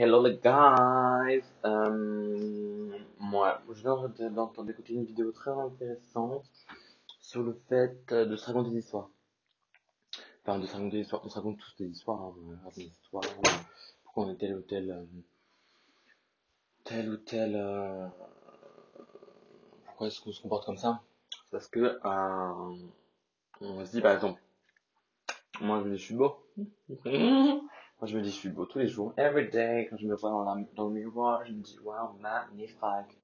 Hello les guys euh, Moi, je viens d'entendre d'écouter une vidéo très intéressante sur le fait de se raconter des histoires. Enfin, de se raconter des histoires, on se raconte tous des histoires, hein, des histoires, pourquoi on est tel ou tel, euh, tel ou tel, euh, pourquoi est-ce qu'on se comporte comme ça? Parce que, euh, on se dit par exemple, moi je suis beau. Moi, je me dis, je suis beau tous les jours, every day. Quand je me vois dans, la, dans le miroir, je me dis, wow, magnifique.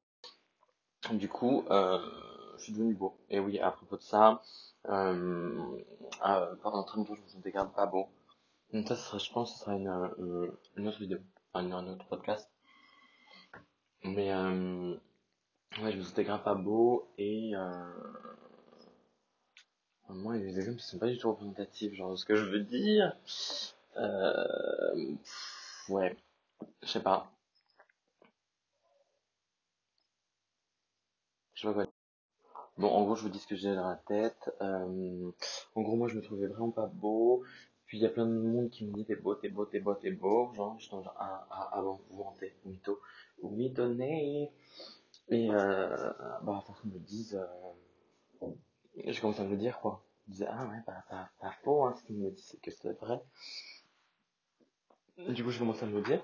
Du coup, euh, je suis devenu beau. Et oui, à propos de ça, euh, euh, pendant très longtemps, je me sentais grave pas beau. Donc ça, sera, je pense que ce sera une, euh, une autre vidéo, un autre podcast. Mais, euh, ouais, je me sentais grave pas beau et, euh, moi, des exemples qui sont pas du tout représentatifs, genre, ce que je veux dire. Euh, ouais, je sais pas. Je pas quoi. Bon, en gros, je vous dis ce que j'ai dans la tête. Euh, en gros, moi, je me trouvais vraiment pas beau. Puis il y a plein de monde qui me dit t'es beau, t'es beau, t'es beau, t'es beau. Genre, je genre, ah, ah, ah bon, vous mentez, mytho, vous mitonnez. Et euh, bah, force qu'ils me disent, euh, je commence à me le dire, quoi. Je disais, ah ouais, bah, pas, pas faux, hein, ce qu'ils me disent, c'est que c'est vrai. Du coup, je commence à me le dire.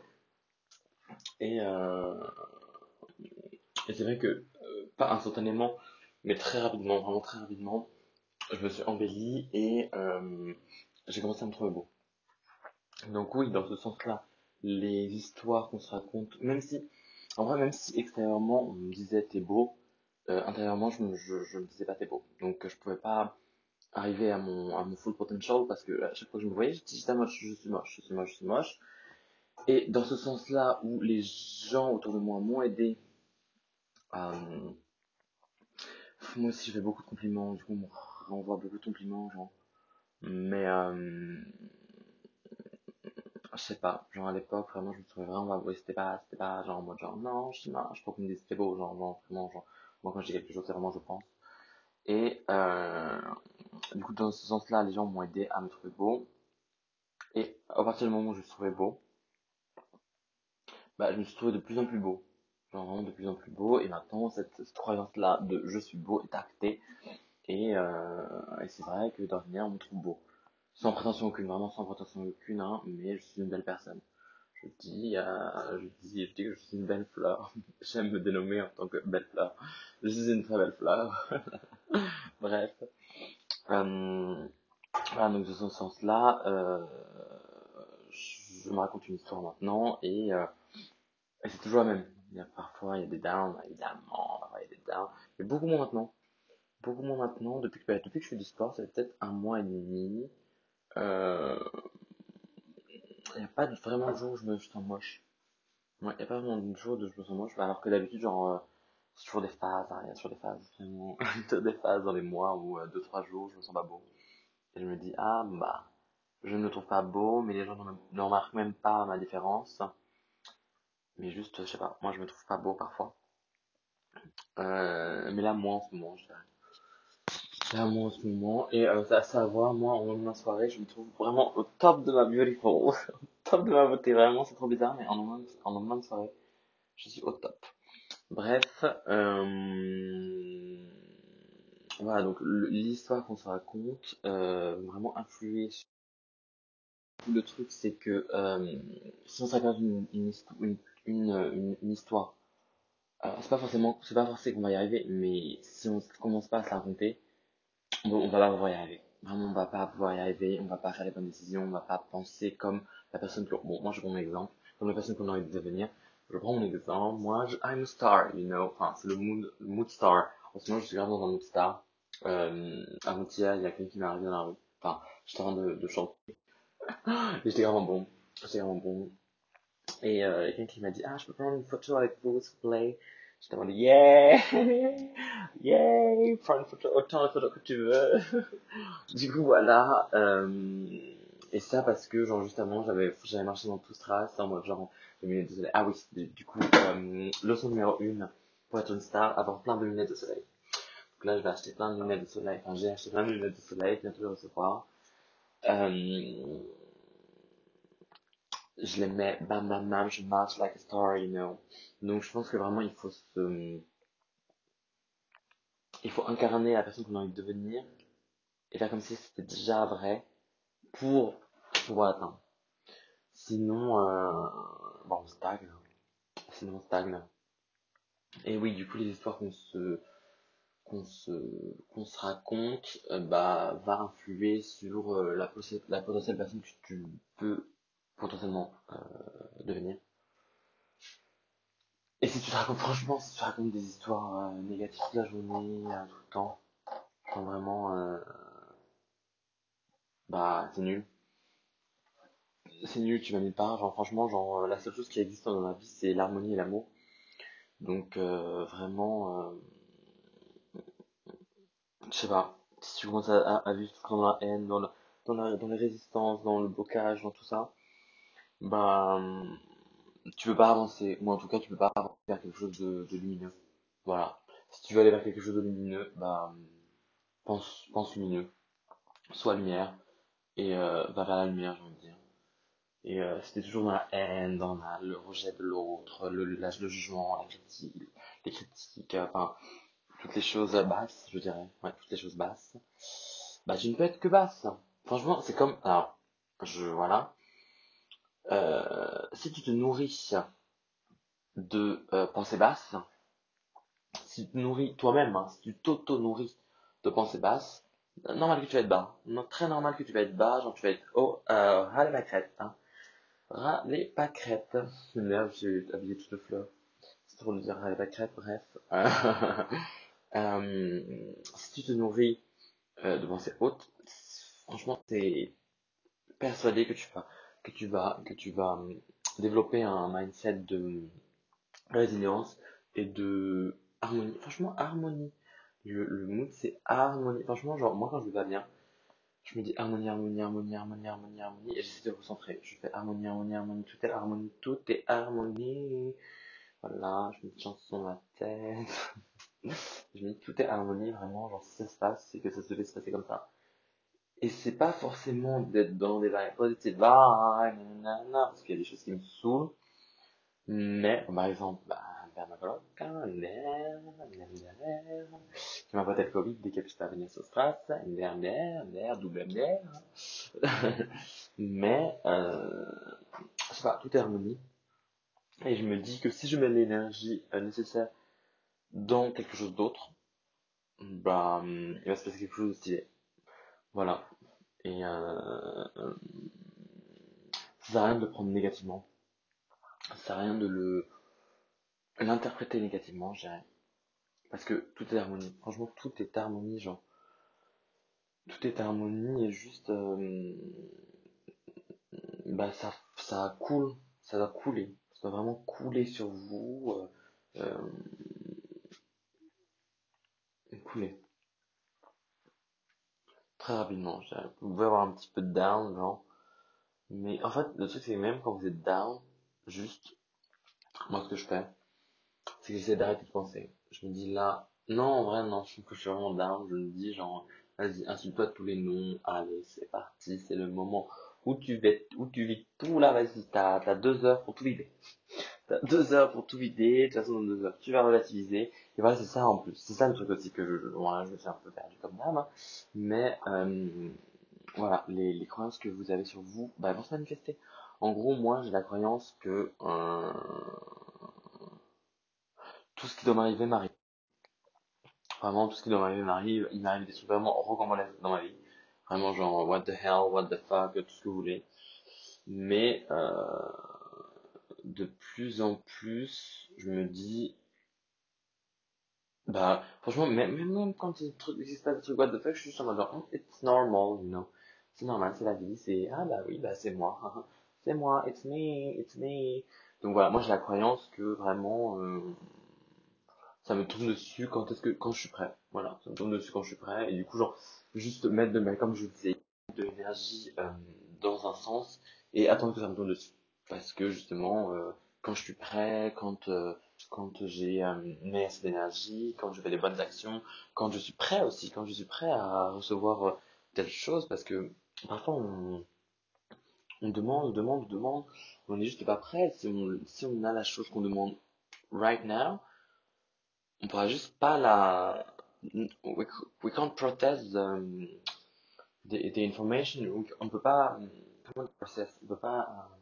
Et, euh, et c'est vrai que, euh, pas instantanément, mais très rapidement, vraiment très rapidement, je me suis embelli et euh, j'ai commencé à me trouver beau. Donc oui, dans ce sens-là, les histoires qu'on se raconte, même si, en vrai, même si extérieurement on me disait t'es beau, euh, intérieurement je je me disais pas t'es beau. Donc je pouvais pas arriver à mon, à mon full potential parce que à chaque fois que je me voyais, je disais moche, je suis moche, je suis moche, je suis moche. Et dans ce sens-là où les gens autour de moi m'ont aidé à, moi aussi, je fais beaucoup de compliments, du coup, on renvoie beaucoup de compliments, genre. Mais, euh, je sais pas, genre à l'époque, vraiment, je me trouvais vraiment pas c'était pas, c'était pas genre en mode genre, non, je suis mal, je crois qu'on me dit c'était beau, genre, genre, vraiment, genre, moi quand dis quelque chose, c'est vraiment je pense. Et, euh, du coup, dans ce sens-là, les gens m'ont aidé à me trouver beau. Et à partir du moment où je me trouvais beau, bah, je me suis trouvé de plus en plus beau genre vraiment de plus en plus beau. Et maintenant, cette, croyance-là de je suis beau est actée. Et, euh, et c'est vrai que d'ordinaire, on me trouve beau. Sans prétention aucune, vraiment sans prétention aucune, hein, mais je suis une belle personne. Je dis, euh, je dis, je dis que je suis une belle fleur. J'aime me dénommer en tant que belle fleur. Je suis une très belle fleur. Bref. Euh, voilà, donc dans ce sens-là, euh, je me raconte une histoire maintenant et, euh, et c'est toujours la même. Il y a parfois, il y a des downs, évidemment, il y a des downs. Mais beaucoup moins maintenant. Beaucoup moins maintenant. Depuis que, bah, depuis que je fais du sport, ça fait peut-être un mois et demi. Euh, n'y a pas vraiment de jour où je me sens moche. Ouais, il n'y a pas vraiment de jour où je me sens moche. Alors que d'habitude, genre, euh, c'est toujours des phases, hein, il y a toujours des phases, vraiment, des phases dans les mois où, 2-3 euh, jours, je me sens pas beau. Et je me dis, ah, bah, je ne me trouve pas beau, mais les gens ne remarquent même pas ma différence. Mais juste, je sais pas, moi je me trouve pas beau parfois. Euh, mais là, moi en ce moment, je dirais. Moi en ce moment. Et euh, à savoir, moi en lendemain soirée, je me trouve vraiment au top de ma beautiful. au top de ma beauté, vraiment, c'est trop bizarre, mais en lendemain, en lendemain de soirée, je suis au top. Bref, euh, voilà, donc l'histoire qu'on se raconte, euh, vraiment influée sur le truc, c'est que euh, si on se raconte une, une, une, une, histoire. Alors, c'est pas forcément, c'est pas forcément qu'on va y arriver, mais si on commence pas à se raconter, on va pas pouvoir y arriver. Vraiment, on va pas pouvoir y arriver, on va pas faire les bonnes décisions, on va pas penser comme la personne que, bon, moi je prends mon exemple, comme la personne qu'on a envie de devenir. Je prends mon exemple, moi, je, I'm a star, you know, enfin, c'est le mood, mood star. En ce moment, je suis grave dans un mood star. Euh, avant-hier, il y a quelqu'un qui m'est arrivé dans la rue. Enfin, j'étais en train de, de chanter. J'étais vraiment bon. J'étais vraiment bon. Et euh, quelqu'un qui m'a dit, ah, je peux prendre une photo avec vous, s'il vous. J'étais en mode, yeah, yeah, prends une autant de photos que tu veux. du coup, voilà. Euh, et ça parce que, genre, justement, j'avais, j'avais marché dans tout Stras, en mode, genre, de lunettes de soleil. Ah oui, du, coup, euh, leçon numéro 1, pour être une star, avoir plein de lunettes de soleil. Donc là, je vais acheter plein de lunettes de soleil. Enfin, j'ai acheté plein de lunettes de soleil, bientôt les recevoir. Euh, je les mets, bam, bam, bam, je marche like a star, you know. Donc, je pense que vraiment, il faut se, il faut incarner la personne qu'on a envie de devenir et faire comme si c'était déjà vrai pour pouvoir atteindre. Sinon, euh, bon, on stagne. Sinon, on stagne. Et oui, du coup, les histoires qu'on se, qu'on se, qu'on se raconte, euh, bah, va influer sur euh, la, la potentielle personne que tu peux potentiellement devenir. Et si tu te racontes, franchement, si tu te racontes des histoires négatives toute la journée, tout le temps, vraiment, bah, c'est nul. C'est nul, tu vas nulle part. Genre, franchement, genre, la seule chose qui existe dans ma vie, c'est l'harmonie et l'amour. Donc, vraiment, je sais pas, si tu commences à, vivre dans la haine, dans, la, dans, la, dans les résistances, dans le blocage, dans tout ça, bah, tu peux pas avancer, ou en tout cas, tu peux pas avancer vers quelque chose de, de lumineux. Voilà. Si tu veux aller vers quelque chose de lumineux, bah, pense, lumineux. Sois lumière, et euh, va vers la lumière, j'ai envie de dire. Et euh, si t'es toujours dans la haine, dans le rejet de l'autre, le, le jugement, la critique, les critiques, enfin, toutes les choses basses, je dirais, ouais, toutes les choses basses, bah tu ne peux être que basse. Franchement, c'est comme, alors, je, voilà, euh, si tu te nourris de euh, pensées basses, si tu te nourris toi-même, hein, si tu t'auto-nourris de pensées basses, normal que tu vas être bas. Très normal que tu vas être bas, genre tu vas être oh, euh, râle ma crête, hein. Pas crête. Merde, j'ai habillé toutes les fleurs. C'est trop de dire râle pas crête, bref. Euh, si tu te nourris de pensées hautes, franchement, t'es persuadé que tu vas, que tu vas, que tu vas euh, développer un mindset de résilience et de harmonie. Franchement, harmonie. Le, le mood, c'est harmonie. Franchement, genre, moi, quand je vais bien, je me dis harmonie, harmonie, harmonie, harmonie, harmonie, harmonie, et j'essaie de recentrer. Je fais harmonie, harmonie, harmonie, tout est harmonie, tout est harmonie. Voilà, je mets une chanson dans la tête. je me dis tout est harmonie, vraiment, genre si ça se passe, c'est que ça se fait se passer comme ça. Et c'est pas forcément d'être dans des vibes positives, parce qu'il y a des choses qui me saoulent. Mais, par exemple, bah, l'air, qui m'a le Covid dès qu'elle puisse venir sur Stras, l'air, l'air, l'air, double l'air. Mais, euh, je sais pas, tout harmonie. Et je me dis que si je mets l'énergie euh, nécessaire dans quelque chose d'autre, bah, il va se passer quelque chose de stylé. Voilà. Et euh, ça sert à rien de le prendre négativement. Ça sert à rien de le l'interpréter négativement, je dirais. Parce que tout est harmonie. Franchement, tout est harmonie, genre. Tout est harmonie et juste. Euh, bah, ça, ça coule. Ça va couler. Ça va vraiment couler sur vous. Euh, euh, couler. Très rapidement. Vous pouvez avoir un petit peu de down, genre. Mais en fait, le truc, c'est que même quand vous êtes down, juste, moi, ce que je fais, c'est que j'essaie d'arrêter de penser. Je me dis là, non, en vrai, non, je trouve que je suis vraiment down. Je me dis, genre, vas-y, insulte-toi tous les noms. Allez, c'est parti, c'est le moment où tu, vis, où tu vis tout là, vas-y, t'as, t'as deux heures pour tout vider. T'as deux heures pour tout vider, de toute façon, dans deux heures, tu vas relativiser. Et voilà, c'est ça en plus. C'est ça le truc aussi que je, voilà, je me suis un peu perdu comme dame. Hein. Mais, euh, voilà, les, croyances que vous avez sur vous, bah, vont se manifester. En gros, moi, j'ai la croyance que, euh, tout ce qui doit m'arriver m'arrive. Vraiment, tout ce qui doit m'arriver m'arrive. Il m'arrive des trucs vraiment recommandables dans ma vie. Vraiment, genre, what the hell, what the fuck, tout ce que vous voulez. Mais, euh, de plus en plus, je me dis, bah, franchement, même, même quand il, se passe des trucs what the fuck, je suis juste en mode genre, it's normal, you know. C'est normal, c'est la vie, c'est, ah bah oui, bah c'est moi. c'est moi, it's me, it's me. Donc voilà, moi j'ai la croyance que vraiment, euh, ça me tourne dessus quand est-ce que quand je suis prêt. Voilà, ça me tourne dessus quand je suis prêt et du coup genre juste mettre de comme je disais de l'énergie euh, dans un sens et attendre que ça me tourne dessus parce que justement euh, quand je suis prêt, quand euh, quand j'ai euh, mis assez d'énergie, quand je fais des bonnes actions, quand je suis prêt aussi, quand je suis prêt à recevoir telle chose parce que parfois on on demande, on demande, on demande, on n'est juste pas prêt. Si on, si on a la chose qu'on demande right now, on pourra juste pas la, we, we can't protest the, the, the information, on peut pas, comment on peut pas, euh,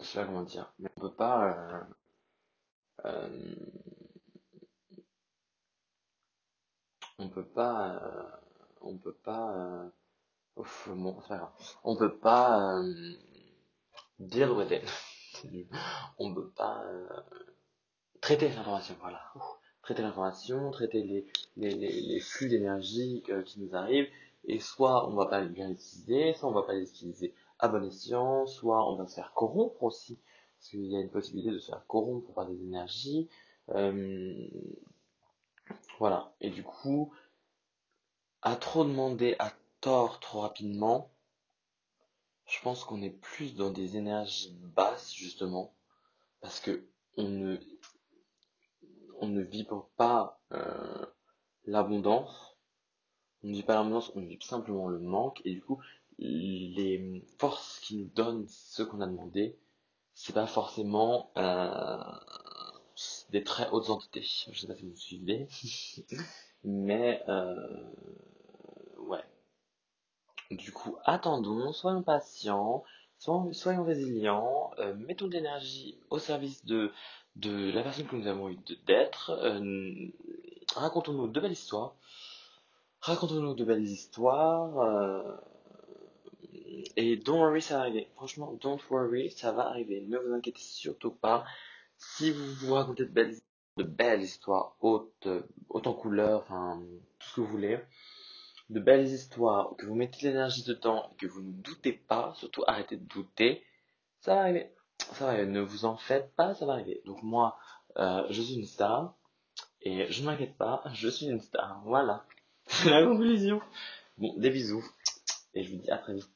je sais pas comment dire, mais on peut pas, euh, euh, on peut pas, euh, on peut pas, euh, ouf, bon, c'est pas grave, on peut pas euh, deal with it, on peut pas euh, traiter l'information, voilà, traiter l'information, traiter les, les, les, flux d'énergie qui nous arrivent, et soit on va pas bien les utiliser, soit on va pas les utiliser à bon escient, soit on va se faire corrompre aussi, parce qu'il y a une possibilité de se faire corrompre par des énergies, euh, voilà, et du coup, à trop demander à tort trop rapidement, je pense qu'on est plus dans des énergies basses justement, parce que on ne, on ne vibre pas euh, l'abondance, on ne vit pas l'abondance, on vit simplement le manque, et du coup, les forces qui nous donnent ce qu'on a demandé, c'est pas forcément euh, des très hautes entités. Je sais pas si vous suivez, mais euh, ouais. Du coup, attendons, soyons patients, soyons, soyons résilients, euh, mettons de l'énergie au service de, de la personne que nous avons envie d'être, racontons-nous de belles histoires, racontons-nous de belles histoires, euh, et don't worry, ça va arriver. Franchement, don't worry, ça va arriver. Ne vous inquiétez surtout pas. Si vous vous racontez de belles, de belles histoires, hautes, hautes en couleur, enfin, tout ce que vous voulez, de belles histoires, que vous mettez de l'énergie dedans, que vous ne doutez pas, surtout arrêtez de douter, ça va arriver. Ça va arriver. Ne vous en faites pas, ça va arriver. Donc moi, euh, je suis une star, et je ne m'inquiète pas, je suis une star. Voilà. C'est la conclusion. Bon, des bisous. Et je vous dis à très vite.